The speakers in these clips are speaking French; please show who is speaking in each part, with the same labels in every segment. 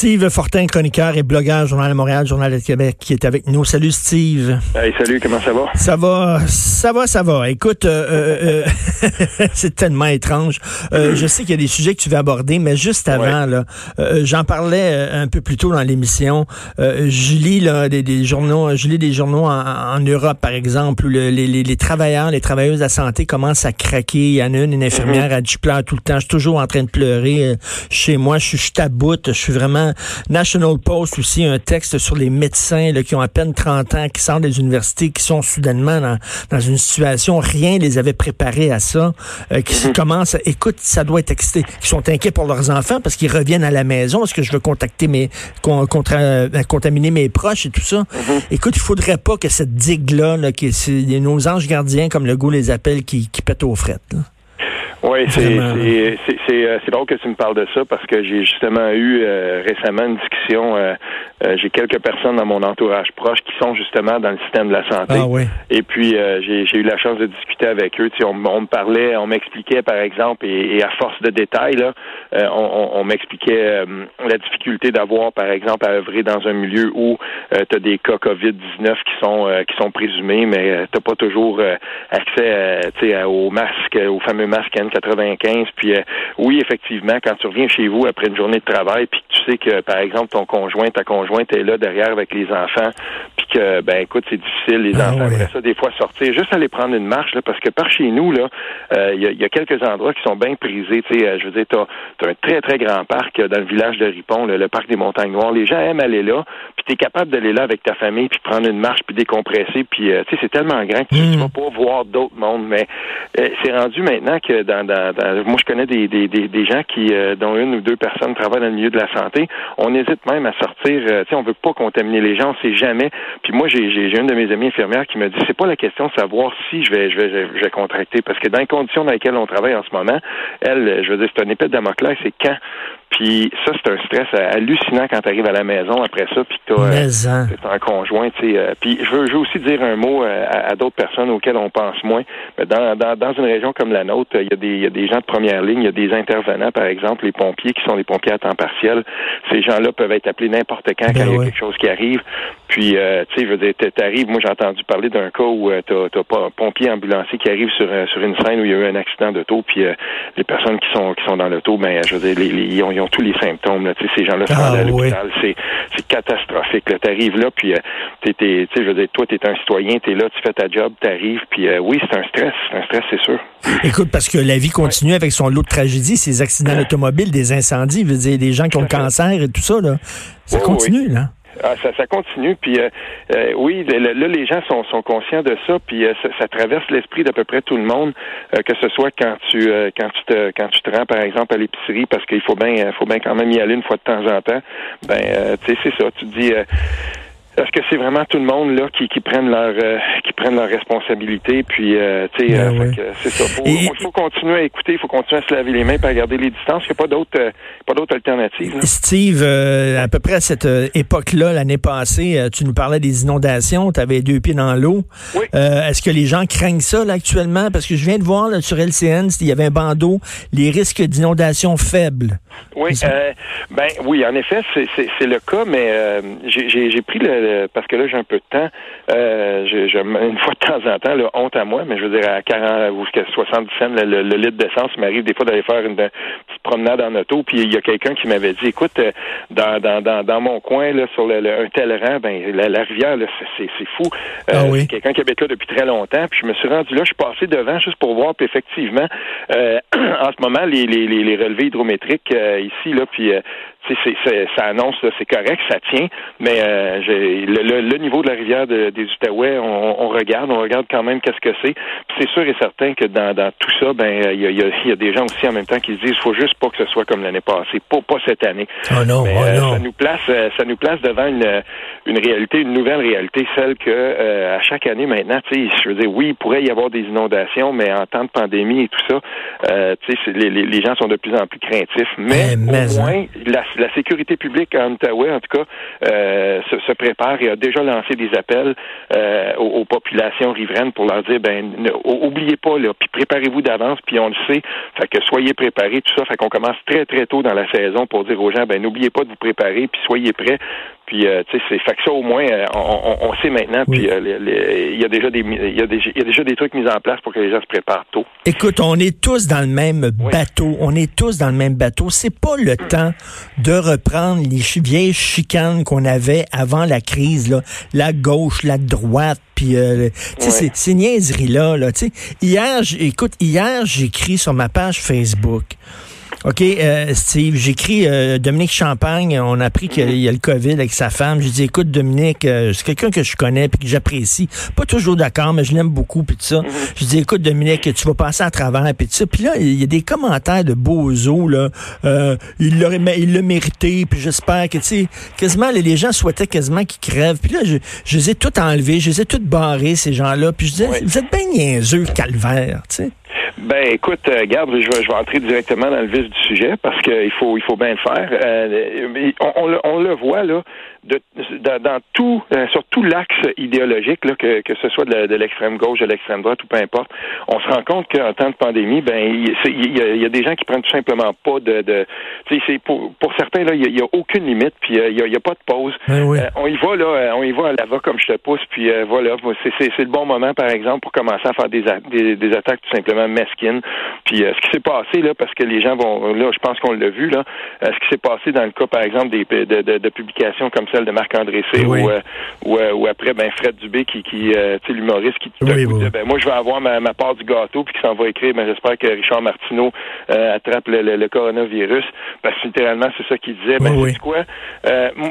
Speaker 1: Steve Fortin, chroniqueur et blogueur, Journal de Montréal, Journal de Québec, qui est avec nous. Salut Steve.
Speaker 2: Hey, salut, comment ça va?
Speaker 1: Ça va, ça va, ça va. Écoute, euh, euh, euh c'est tellement étrange. Euh, je sais qu'il y a des sujets que tu veux aborder, mais juste avant, là, euh, j'en parlais un peu plus tôt dans l'émission. je lis là, des, des, journaux, je lis des journaux en, en Europe, par exemple, où le, les, les, les, travailleurs, les travailleuses de la santé commencent à craquer. Il y en a une, une infirmière, mm -hmm. elle dit, je pleure tout le temps. Je suis toujours en train de pleurer chez moi. Je suis, je taboute. Je suis vraiment National Post aussi, un texte sur les médecins là, qui ont à peine 30 ans, qui sortent des universités, qui sont soudainement dans, dans une situation, rien les avait préparés à ça, euh, qui mm -hmm. commencent, écoute, ça doit être excité, qui sont inquiets pour leurs enfants parce qu'ils reviennent à la maison, est-ce que je veux contacter mes, contra, euh, contaminer mes proches et tout ça? Mm -hmm. Écoute, il faudrait pas que cette digue-là, là, que c'est nos anges gardiens, comme le goût les appelle, qui, qui pètent aux frettes. Là.
Speaker 2: Oui, c'est drôle que tu me parles de ça parce que j'ai justement eu euh, récemment une discussion. Euh, euh, j'ai quelques personnes dans mon entourage proche qui sont justement dans le système de la santé.
Speaker 1: Ah, oui.
Speaker 2: Et puis j'ai eu la chance de discuter avec eux. On, on me parlait, on m'expliquait par exemple, et, et, à force de détails, là, on, on m'expliquait la difficulté d'avoir, par exemple, à œuvrer dans un milieu où tu as des cas COVID-19 qui sont qui sont présumés, mais tu pas toujours accès tu sais, aux masques, aux fameux masques 95 Puis euh, oui, effectivement, quand tu reviens chez vous après une journée de travail, puis sais que, par exemple, ton conjoint, ta conjointe est là derrière avec les enfants, puis que, ben écoute, c'est difficile, les ah, enfants ouais. ça, des fois, sortir, juste aller prendre une marche, là, parce que par chez nous, là, il euh, y, y, a quelques endroits qui sont bien prisés. Tu sais, euh, je veux dire, tu as, un très, très grand parc dans le village de Ripon, le, le parc des Montagnes Noires. Les gens aiment aller là, puis tu es capable d'aller là avec ta famille, puis prendre une marche, puis décompresser, puis, tu sais, c'est tellement grand que tu, tu vas pas voir d'autres mondes, mais c'est rendu maintenant que dans, dans, dans, moi je connais des, des, des, des gens qui euh, dont une ou deux personnes travaillent dans le milieu de la santé on hésite même à sortir euh, tu sais on veut pas contaminer les gens on sait jamais. Puis moi j'ai une de mes amies infirmières qui me dit c'est pas la question de savoir si je vais je vais je vais contracter. Parce que dans les conditions dans lesquelles on travaille en ce moment elle je veux dire c'est un épée de Damoclès c'est quand? Puis ça, c'est un stress hallucinant quand tu arrives à la maison après ça, puis tu as, un conjoint. tu sais. puis je veux, je veux aussi dire un mot à, à d'autres personnes auxquelles on pense moins. Mais dans, dans, dans une région comme la nôtre, il y, a des, il y a des gens de première ligne, il y a des intervenants, par exemple, les pompiers qui sont des pompiers à temps partiel. Ces gens-là peuvent être appelés n'importe quand ben quand il y a quelque chose qui arrive. Puis, euh, tu sais, je veux dire, t'arrives, moi j'ai entendu parler d'un cas où euh, t'as, t'as pas un pompier ambulancier qui arrive sur, euh, sur une scène où il y a eu un accident d'auto, puis euh, les personnes qui sont qui sont dans l'auto, ben, je veux dire, les, les, ils, ont, ils ont tous les symptômes. Là, ces gens-là sont ah, à l'hôpital. Oui. C'est, catastrophique. Là. T'arrives là, puis euh, t'es, t'es, je veux dire, toi, t'es un citoyen, t'es là, tu fais ta job, t'arrives, puis euh, oui, c'est un stress, c'est un stress, c'est sûr.
Speaker 1: Écoute, parce que la vie continue ouais. avec son lot de tragédies, ces accidents automobiles, des incendies, je veux dire, des gens qui ont le cancer et tout ça, là. Ça continue,
Speaker 2: oui.
Speaker 1: là.
Speaker 2: Ah, ça, ça continue. Puis euh, euh, oui, là, les gens sont, sont conscients de ça. Puis euh, ça, ça, traverse l'esprit d'à peu près tout le monde, euh, que ce soit quand tu euh, quand tu te quand tu te rends par exemple à l'épicerie, parce qu'il faut bien faut bien quand même y aller une fois de temps en temps. Ben, tu sais, c'est ça. Tu dis est-ce que c'est vraiment tout le monde là qui, qui prennent leur euh, qui prennent leur responsabilité puis euh, tu sais ben euh, c'est ça. Faut, il faut continuer à écouter il faut continuer à se laver les mains à garder les distances. Il n'y a pas d'autres euh, pas d'autres alternatives là.
Speaker 1: Steve à peu près à cette époque là l'année passée tu nous parlais des inondations tu avais deux pieds dans l'eau.
Speaker 2: Oui.
Speaker 1: est-ce que les gens craignent ça là actuellement? Parce que je viens de voir là, sur LCN il y avait un bandeau les risques d'inondation faibles.
Speaker 2: Oui ben oui en effet c'est le cas mais j'ai pris le euh, parce que là, j'ai un peu de temps. Euh, je, je, une fois de temps en temps, là, honte à moi, mais je veux dire, à 40 ou jusqu'à 70 cents, le, le, le litre d'essence, il m'arrive des fois d'aller faire une, une, petite promenade en auto, puis il y a quelqu'un qui m'avait dit, écoute, euh, dans, dans, dans, dans mon coin, là, sur le, le, un tel rang, ben, la, la rivière, c'est, fou.
Speaker 1: Ah oui.
Speaker 2: Quelqu'un qui habite là depuis très longtemps, puis je me suis rendu là, je suis passé devant juste pour voir, puis effectivement, en ce moment, les, les, les, les relevés hydrométriques ici, là, puis c'est, ça annonce, c'est correct, ça tient, mais euh, le, niveau de la rivière des Outaouais, on, regarde, on regarde quand même qu'est-ce que c'est. Puis c'est sûr et certain que dans, tout ça, ben il y a, des gens aussi en même temps qui se disent, faut juste pas que ce soit comme l'année passée, pas, pas cette année.
Speaker 1: Oh non, oh
Speaker 2: euh,
Speaker 1: non.
Speaker 2: Ça nous place, euh, ça nous place devant une, une réalité, une nouvelle réalité, celle que à chaque année maintenant, tu sais, je veux dire, oui, il pourrait y avoir des inondations, mais en temps de pandémie et tout ça, tu sais, les, les, gens sont de plus en plus craintifs. Mais, mais au moins, la, la sécurité publique en Outaouais, en tout cas, euh, se, prépare et a déjà lancé des appels euh, aux, populations riveraines pour leur dire, ben, oubliez pas, là, puis préparez-vous d'avance, puis on le sait, fait que soyez préparés, tout ça, fait qu'on commence très, très tôt dans la saison pour dire aux gens, ben, n'oubliez pas de vous préparer, puis soyez prêts, puis, euh, tu sais, c'est fait que ça au moins, euh, on, sait maintenant. Puis, euh, il y a déjà des, il y a, y a déjà des trucs mis en place pour que les gens se préparent tôt.
Speaker 1: Écoute, on est tous dans le même bateau. On est tous dans le même bateau. C'est pas le temps de reprendre les vieilles chicanes qu'on avait avant la crise, là, la gauche, la droite. Puis, euh, sais, ces niaiseries là, là. Tu sais, hier, écoute, hier, j'écris sur ma page Facebook. OK, euh, Steve, j'écris euh, Dominique Champagne. On a appris qu'il y a le COVID avec sa femme. J'ai dit, écoute, Dominique, euh, c'est quelqu'un que je connais puis que j'apprécie. Pas toujours d'accord, mais je l'aime beaucoup puis tout ça. Mm-hmm. Je dis, écoute, Dominique, tu vas passer à travers puis tout ça. Puis là, il y a des commentaires de Bozo, là. il l'aurait, il l'a mérité puis j'espère que, tu sais, quasiment, les gens souhaitaient quasiment qu'il crève. Puis là, je, je les ai tout enlevés, je les ai tous barrés, ces gens-là. Puis je disais, vous êtes bien niaiseux, calvaire, tu sais.
Speaker 2: Ben, écoute, euh, garde, je vais, je vais entrer directement dans le vif du sujet parce qu'il faut, il faut bien le faire. Euh, on, on, le voit là, de, dans tout, euh, sur tout l'axe idéologique, là, que, que ce soit de, l'extrême gauche, de l'extrême droite ou peu importe, on se rend compte qu'en temps de pandémie, ben il y, a, des gens qui prennent tout simplement pas de, de c'est pour, pour certains là, il y, a, aucune limite, puis euh, il y, a, pas de pause.
Speaker 1: Ben euh,
Speaker 2: on y va là, on y va à la va comme je te pousse, puis voilà, c'est le bon moment par exemple pour commencer à faire des, des, attaques tout simplement mesquines. Puis ce qui s'est passé là, parce que les gens vont là, je pense qu'on l'a vu là, ce qui s'est passé dans le cas par exemple des de, de, de publications comme celle de Marc-André C. Ou, euh, euh, ou, après ben Fred Dubé qui, qui euh, tu sais l'humoriste qui tout ben moi je vais avoir ma, part du gâteau puis qui s'en va écrire ben j'espère que Richard Martineau attrape le, coronavirus. Parce que littéralement c'est ça qu'il disait. Ben c'est quoi?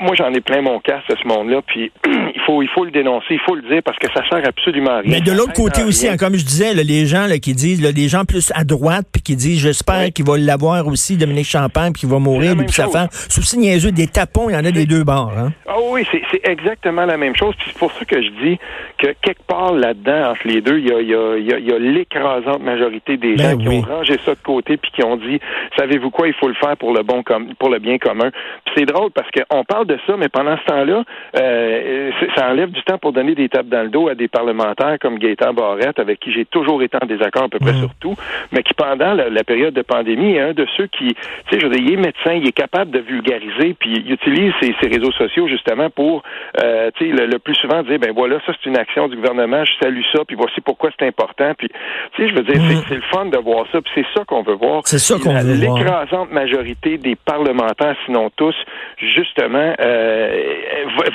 Speaker 2: Moi j'en ai plein mon casque à ce monde-là puis il faut il faut le dénoncer il faut le dire parce que ça sert absolument à rien.
Speaker 1: Mais de l'autre côté aussi hein, comme je disais les gens là, qui disent les gens plus à droite puis qui disent j'espère qu'il va l'avoir aussi Dominique Champagne puis qu'il va mourir puis sa femme aussi niaiseux des tapons il y en a des deux bords hein?
Speaker 2: Ah oui, c'est exactement la même chose. C'est pour ça que je dis que quelque part là-dedans, entre les deux, il y a, y a, y a, l'écrasante majorité des ben gens qui ont rangé ça de côté puis qui ont dit, savez-vous quoi, il faut le faire pour le bon com pour le bien commun. c'est drôle parce qu'on parle de ça, mais pendant ce temps-là, euh, ça enlève du temps pour donner des tapes dans le dos à des parlementaires comme Gaëtan Barrette, avec qui j'ai toujours été en désaccord à peu près mm. sur tout, mais qui pendant la, période de pandémie est un de ceux qui, tu sais, je veux dire, il est médecin, il est capable de vulgariser, puis il utilise ses, ses réseaux sociaux justement pour, euh, tu sais, le, plus souvent dire, ben voilà, ça c'est une action du gouvernement, je salue ça, puis voici pourquoi c'est important. Puis, tu sais, je veux dire, c'est mm. le fun de voir ça, puis c'est ça qu'on veut voir.
Speaker 1: C'est ça qu'on veut
Speaker 2: voir. L'écrasante majorité des parlementaires, sinon tous, justement, euh,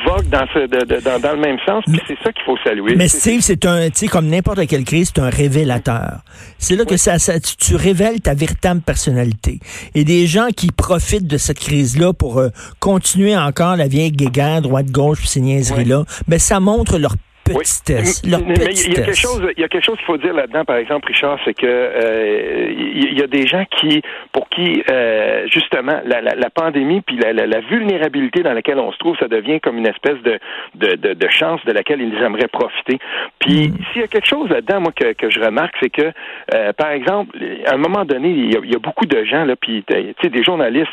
Speaker 2: vogue dans, ce, dans, dans, le même sens, puis c'est ça qu'il faut saluer.
Speaker 1: Mais Steve, c'est un, tu sais, comme n'importe quelle crise, c'est un révélateur. C'est là que ça, ça tu, révèles ta véritable personnalité. Et des gens qui profitent de cette crise-là pour euh, continuer encore la vieille guéguerre droite-gauche, ces niaiseries-là, mais ça montre leur petitesse.
Speaker 2: mais il y a quelque chose, il y a quelque chose qu'il faut dire là-dedans, par exemple, Richard, c'est que euh, il y, a des gens qui, pour qui euh, justement la, la, la, pandémie puis la, la, vulnérabilité dans laquelle on se trouve, ça devient comme une espèce de de, de, de chance de laquelle ils aimeraient profiter. Puis mm. s'il y a quelque chose là-dedans, moi que, que je remarque, c'est que euh, par exemple, à un moment donné, il y, a, beaucoup de gens là, puis tu sais des journalistes,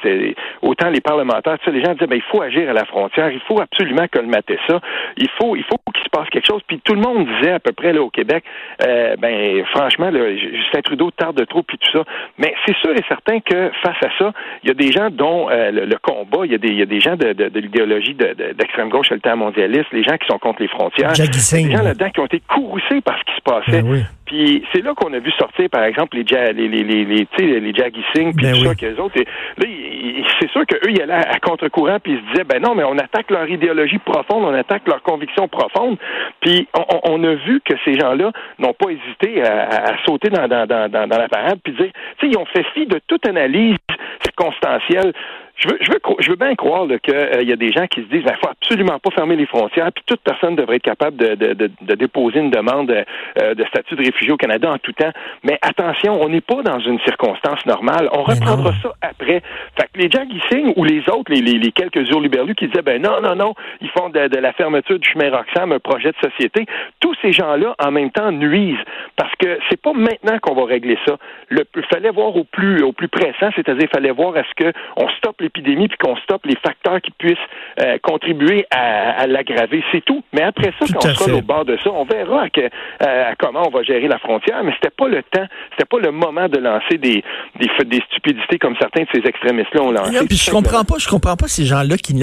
Speaker 2: autant les parlementaires, tu sais, les gens disaient ben il faut agir à la frontière, il faut absolument colmater ça, il faut il faut qu'il se passe quelque chose. Puis tout le monde disait à peu près là au Québec, euh, ben franchement, là, Justin Trudeau tarde trop puis tout ça. Mais c'est sûr et certain que face à ça, il y a des gens dont euh, le, combat, il y a des, il y a des gens de, de, de l'idéologie d'extrême gauche temps mondialiste, les gens qui sont contre les frontières,
Speaker 1: des
Speaker 2: gens là-dedans qui ont été courroucés par ce qui se passait.
Speaker 1: Ben
Speaker 2: Puis c'est là qu'on a vu sortir, par exemple, les les les les les, les, les Jaggy Singh, puis ben tout ça qu'eux autres. Et, là, c'est sûr qu'eux, ils allaient à, contre-courant, puis ils se disaient, ben non, mais on attaque leur idéologie profonde, on attaque leur conviction profonde. Puis on, on a vu que ces gens-là n'ont pas hésité à, à, sauter dans, dans, dans, dans la parade, puis dire, tu sais, ils ont fait fi de toute analyse circonstancielle je veux, je veux, je veux bien croire qu'il euh, y a des gens qui se disent il ben, faut absolument pas fermer les frontières, puis toute personne devrait être capable de, de, de, de déposer une demande euh, de statut de réfugié au Canada en tout temps. Mais attention, on n'est pas dans une circonstance normale. On reprendra ça après. Fait que les gens qui signent ou les autres, les, les, les quelques hurluberlus qui disaient ben non, non, non, ils font de, de la fermeture du chemin Roxham un projet de société. Tous ces gens-là, en même temps, nuisent parce que c'est pas maintenant qu'on va régler ça. Il fallait voir au plus au plus pressant, c'est-à-dire fallait voir est-ce que on stoppe l'épidémie puis qu'on stoppe les facteurs qui puissent euh, contribuer à, l'aggraver. C'est tout. Mais après ça, quand on sera au bord de ça, on verra euh, comment on va gérer la frontière. Mais c'était pas le temps, c'était pas le moment de lancer des, des, des stupidités comme certains de ces extrémistes-là ont lancé.
Speaker 1: Non, puis je comprends pas, je comprends pas ces gens-là qui,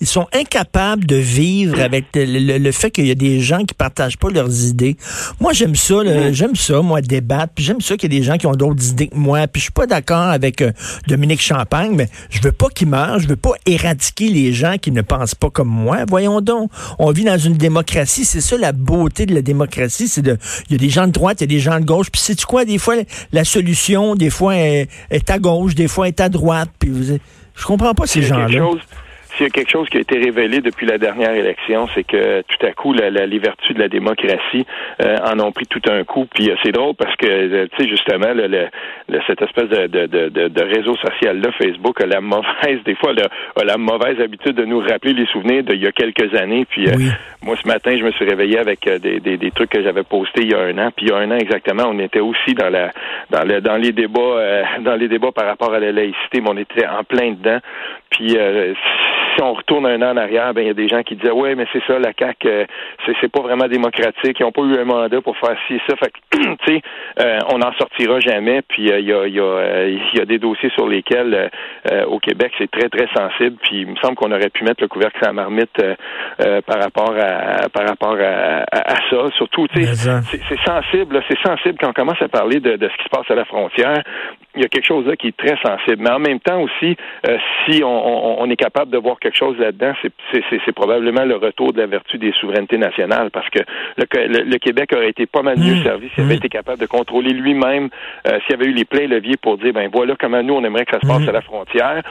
Speaker 1: ils sont incapables de vivre avec le, fait qu'il y a des gens qui partagent pas leurs idées. Moi, j'aime ça, mm-hmm. j'aime ça, moi, débattre. Puis j'aime ça qu'il y ait des gens qui ont d'autres idées que moi. Puis je suis pas d'accord avec euh, Dominique Champagne, mais je veux pas qu'il meure, je veux pas éradiquer les gens qui ne pensent pas comme moi. Voyons donc, on vit dans une démocratie, c'est ça la beauté de la démocratie, c'est de il y a des gens de droite, il y a des gens de gauche, puis c'est tu quoi des fois la solution des fois est, à gauche, des fois est à droite, puis vous, je comprends pas ces gens-là
Speaker 2: s'il y a quelque chose qui a été révélé depuis la dernière élection, c'est que tout à coup, la, les vertus de la démocratie euh, en ont pris tout un coup. Puis euh, c'est drôle parce que, euh, tu sais, justement, le, cette espèce de, de, de, de réseau social-là, Facebook, a la mauvaise, des fois, a la mauvaise habitude de nous rappeler les souvenirs d'il y a quelques années. Puis moi, ce matin, je me suis réveillé avec des, des, des trucs que j'avais postés il y a un an. Puis il y a un an exactement, on était aussi dans la dans, le, dans les débats dans les débats par rapport à la laïcité, mais on était en plein dedans. Puis si on retourne un an en arrière, ben il y a des gens qui disaient ouais, mais c'est ça, la CAC, euh, c'est pas vraiment démocratique, ils n'ont pas eu un mandat pour faire ci et ça. Fait tu sais, euh, on n'en sortira jamais. Puis euh, il y a y a il y a des dossiers sur lesquels au Québec c'est très très sensible. Puis il me semble qu'on aurait pu mettre le couvercle à la marmite par rapport à par rapport à, à, ça. Surtout, sais, c'est sensible, c'est sensible quand on commence à parler de, de ce qui se passe à la frontière. Il y a quelque chose là qui est très sensible. Mais en même temps aussi, si on, on est capable de voir quelque chose là-dedans, c'est probablement le retour de la vertu des souverainetés nationales, parce que le, Québec aurait été pas mal mieux mmh. servi s'il avait mmh. été capable de contrôler lui-même, euh, s'il y avait eu les pleins leviers pour dire, ben voilà comment nous, on aimerait que ça se passe mmh. à la frontière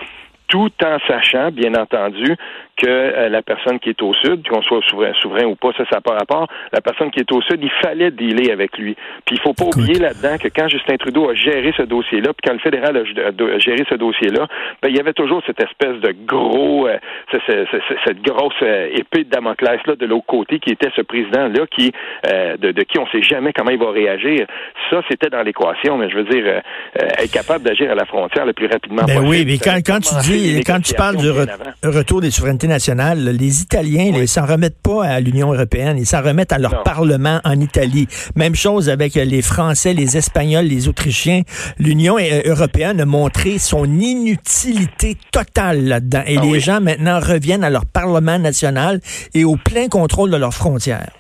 Speaker 2: tout en sachant, bien entendu, que euh, la personne qui est au sud, qu'on soit souverain, souverain ou pas, ça, ça n'a pas rapport, la personne qui est au sud, il fallait dealer avec lui. Puis il faut pas oublier là-dedans que quand Justin Trudeau a géré ce dossier-là, puis quand le fédéral a, géré ce dossier-là, ben, il y avait toujours cette espèce de gros, euh, cette, grosse euh, épée de Damoclès-là de l'autre côté, qui était ce président-là, qui de, de, qui on sait jamais comment il va réagir. Ça, c'était dans l'équation, mais je veux dire, être capable d'agir à la frontière le plus rapidement
Speaker 1: ben
Speaker 2: possible.
Speaker 1: Oui, mais quand, quand tu dis quand tu parles du retour des souverainetés nationales, les Italiens, ils s'en remettent pas à l'Union européenne, ils s'en remettent à leur Parlement en Italie. Même chose avec les Français, les Espagnols, les Autrichiens. L'Union euh, européenne a montré son inutilité totale là-dedans. Et ah les gens maintenant reviennent à leur Parlement national et au plein contrôle de leurs frontières.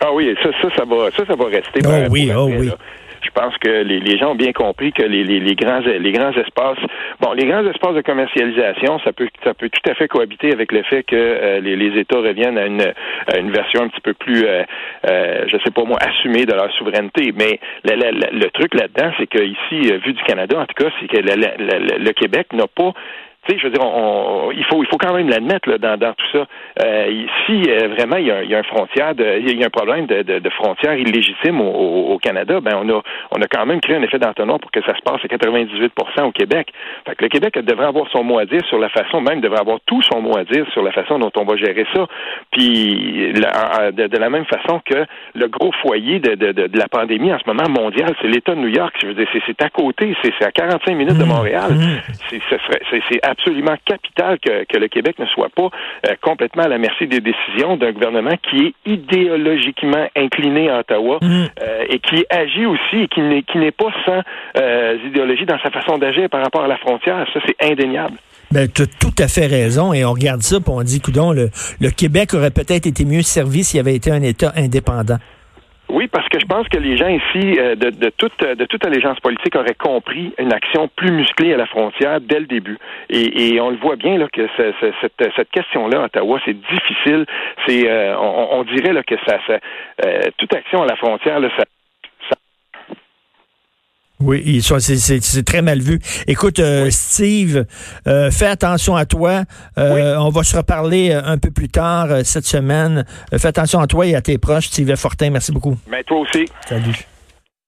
Speaker 2: Ah oui, ça, ça, ça va, ça, ça va rester.
Speaker 1: Oh oui, oh oui
Speaker 2: je pense que les, gens ont bien compris que les, grands les grands espaces bon les grands espaces de commercialisation ça peut ça peut tout à fait cohabiter avec le fait que euh, les, États reviennent à une, une version un petit peu plus euh, euh, je sais pas moi assumée de leur souveraineté. Mais le, le, le truc là-dedans c'est que ici vu du Canada en tout cas c'est que le Québec n'a pas tu sais, je veux dire, on, il faut il faut quand même l'admettre là, dans, dans tout ça. Euh, si euh, vraiment il y, a, il y, a, un frontière, de, il y a un problème de, de, de frontière illégitime au, au, Canada, ben on a on a quand même créé un effet d'entonnoir pour que ça se passe à 98% au Québec. Fait que le Québec devrait avoir son mot à dire sur la façon, même devrait avoir tout son mot à dire sur la façon dont on va gérer ça. Puis de, de, la même façon que le gros foyer de, de, de, la pandémie en ce moment mondial, c'est l'État de New York. Je veux dire, c'est à côté, c'est à 45 minutes de mmh. Montréal. Mmh. C'est absolument capital que, que, le Québec ne soit pas euh, complètement à la merci des décisions d'un gouvernement qui est idéologiquement incliné à Ottawa mm. euh, et qui agit aussi et qui n'est qui n'est pas sans euh, idéologie dans sa façon d'agir par rapport à la frontière. Ça, c'est indéniable.
Speaker 1: Ben, tu as tout à fait raison. Et on regarde ça, puis on dit, coudon, le, le Québec aurait peut-être été mieux servi s'il avait été un État indépendant.
Speaker 2: Oui, parce que je pense que les gens ici, euh, de, de, toute, de toute allégeance politique, auraient compris une action plus musclée à la frontière dès le début. Et, et on le voit bien là que cette, cette question-là, Ottawa, c'est difficile. C'est, euh, on, on, dirait là que ça, ça euh, toute action à la frontière, là, ça
Speaker 1: oui, c'est très mal vu. Écoute, euh, Steve, euh, fais attention à toi. Euh, on va se reparler un peu plus tard cette semaine. fais attention à toi et à tes proches. Steve Fortin, merci beaucoup.
Speaker 2: Mais ben, toi aussi.
Speaker 1: Salut.